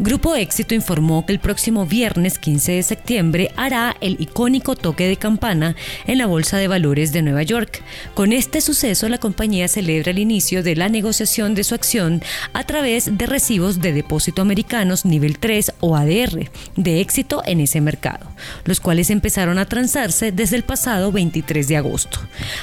Grupo Éxito informó que el próximo viernes 15 de septiembre hará el icónico toque de campana en la Bolsa de Valores de Nueva York. Con este suceso, la compañía celebra el inicio de la negociación de su acción a través de recibos de depósito americanos nivel 3 o ADR de éxito en ese mercado, los cuales empezaron a transarse desde el pasado 23 de agosto.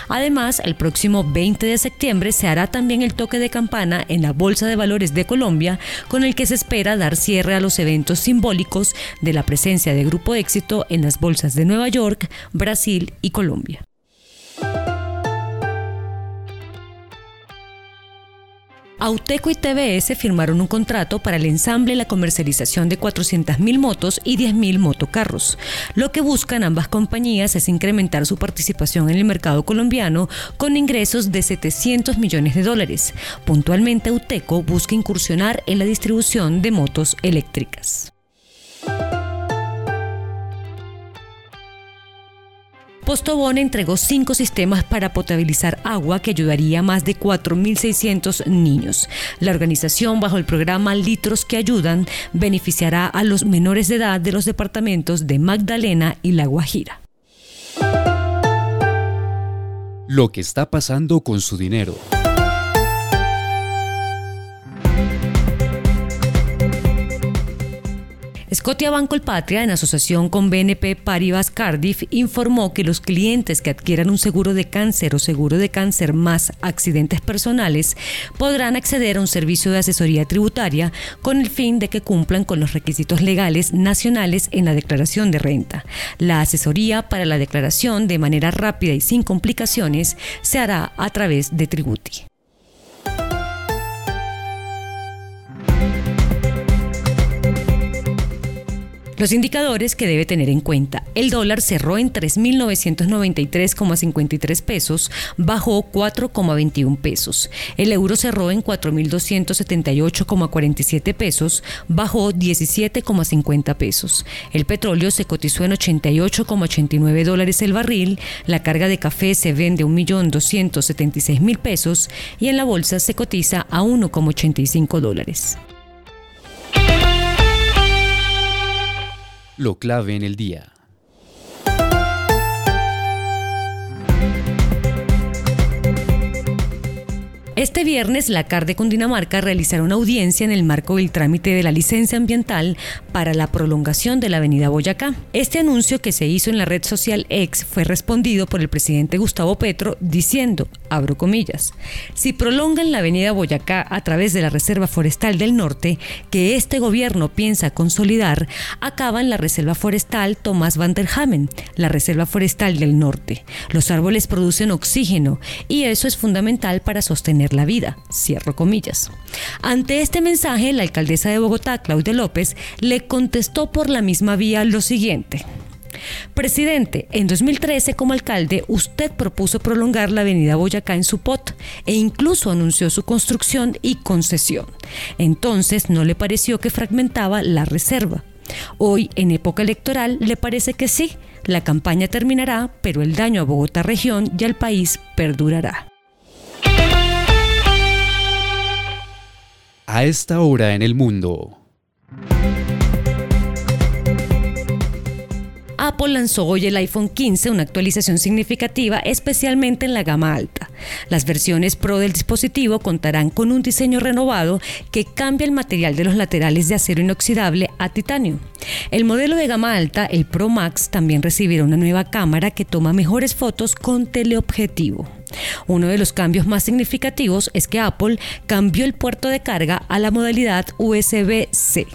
Además, el próximo 20 de septiembre se hará también el toque de campana en la Bolsa de Valores de Colombia, con el que se espera dar cierre a los eventos simbólicos de la presencia de Grupo Éxito en las bolsas de Nueva York, Brasil y Colombia. Auteco y TBS firmaron un contrato para el ensamble y la comercialización de 400.000 motos y 10.000 motocarros. Lo que buscan ambas compañías es incrementar su participación en el mercado colombiano con ingresos de 700 millones de dólares. Puntualmente, Auteco busca incursionar en la distribución de motos eléctricas. Postobón entregó cinco sistemas para potabilizar agua que ayudaría a más de 4.600 niños. La organización, bajo el programa Litros que Ayudan, beneficiará a los menores de edad de los departamentos de Magdalena y La Guajira. Lo que está pasando con su dinero. Scotia Banco Patria, en asociación con BNP Paribas Cardiff, informó que los clientes que adquieran un seguro de cáncer o seguro de cáncer más accidentes personales podrán acceder a un servicio de asesoría tributaria con el fin de que cumplan con los requisitos legales nacionales en la declaración de renta. La asesoría para la declaración de manera rápida y sin complicaciones se hará a través de Tributi. Los indicadores que debe tener en cuenta. El dólar cerró en 3.993,53 pesos, bajó 4,21 pesos. El euro cerró en 4.278,47 pesos, bajó 17,50 pesos. El petróleo se cotizó en 88,89 dólares el barril. La carga de café se vende a 1.276.000 pesos y en la bolsa se cotiza a 1,85 dólares. Lo clave en el día. Este viernes, la CAR de Cundinamarca realizará una audiencia en el marco del trámite de la licencia ambiental para la prolongación de la avenida Boyacá. Este anuncio que se hizo en la red social X fue respondido por el presidente Gustavo Petro diciendo, abro comillas, si prolongan la avenida Boyacá a través de la Reserva Forestal del Norte, que este gobierno piensa consolidar, acaban la Reserva Forestal Tomás van der Hamen, la Reserva Forestal del Norte. Los árboles producen oxígeno y eso es fundamental para sostener la vida, cierro comillas. Ante este mensaje, la alcaldesa de Bogotá, Claudia López, le contestó por la misma vía lo siguiente. Presidente, en 2013 como alcalde usted propuso prolongar la avenida Boyacá en su pot e incluso anunció su construcción y concesión. Entonces no le pareció que fragmentaba la reserva. Hoy, en época electoral, le parece que sí, la campaña terminará, pero el daño a Bogotá región y al país perdurará. A esta hora en el mundo. Apple lanzó hoy el iPhone 15, una actualización significativa especialmente en la gama alta. Las versiones Pro del dispositivo contarán con un diseño renovado que cambia el material de los laterales de acero inoxidable a titanio. El modelo de gama alta, el Pro Max, también recibirá una nueva cámara que toma mejores fotos con teleobjetivo. Uno de los cambios más significativos es que Apple cambió el puerto de carga a la modalidad USB-C.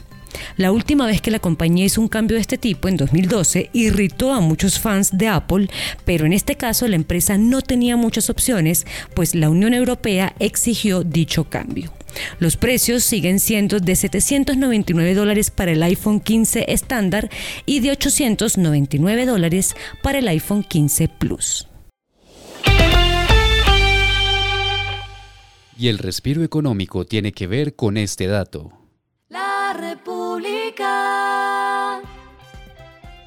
La última vez que la compañía hizo un cambio de este tipo, en 2012, irritó a muchos fans de Apple, pero en este caso la empresa no tenía muchas opciones, pues la Unión Europea exigió dicho cambio. Los precios siguen siendo de 799 dólares para el iPhone 15 estándar y de 899 dólares para el iPhone 15 Plus. Y el respiro económico tiene que ver con este dato. La República.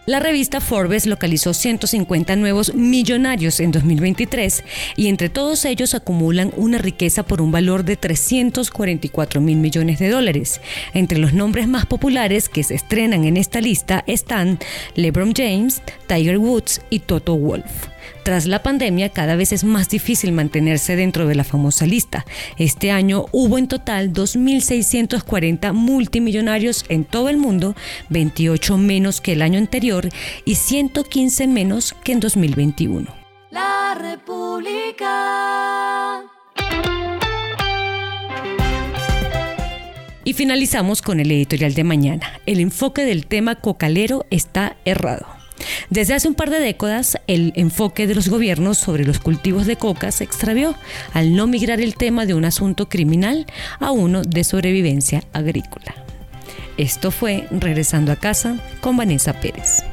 La revista Forbes localizó 150 nuevos millonarios en 2023 y entre todos ellos acumulan una riqueza por un valor de 344 mil millones de dólares. Entre los nombres más populares que se estrenan en esta lista están LeBron James, Tiger Woods y Toto Wolff. Tras la pandemia, cada vez es más difícil mantenerse dentro de la famosa lista. Este año hubo en total 2.640 multimillonarios en todo el mundo, 28 menos que el año anterior y 115 menos que en 2021. La República. Y finalizamos con el editorial de mañana. El enfoque del tema cocalero está errado. Desde hace un par de décadas, el enfoque de los gobiernos sobre los cultivos de coca se extravió al no migrar el tema de un asunto criminal a uno de sobrevivencia agrícola. Esto fue Regresando a casa con Vanessa Pérez.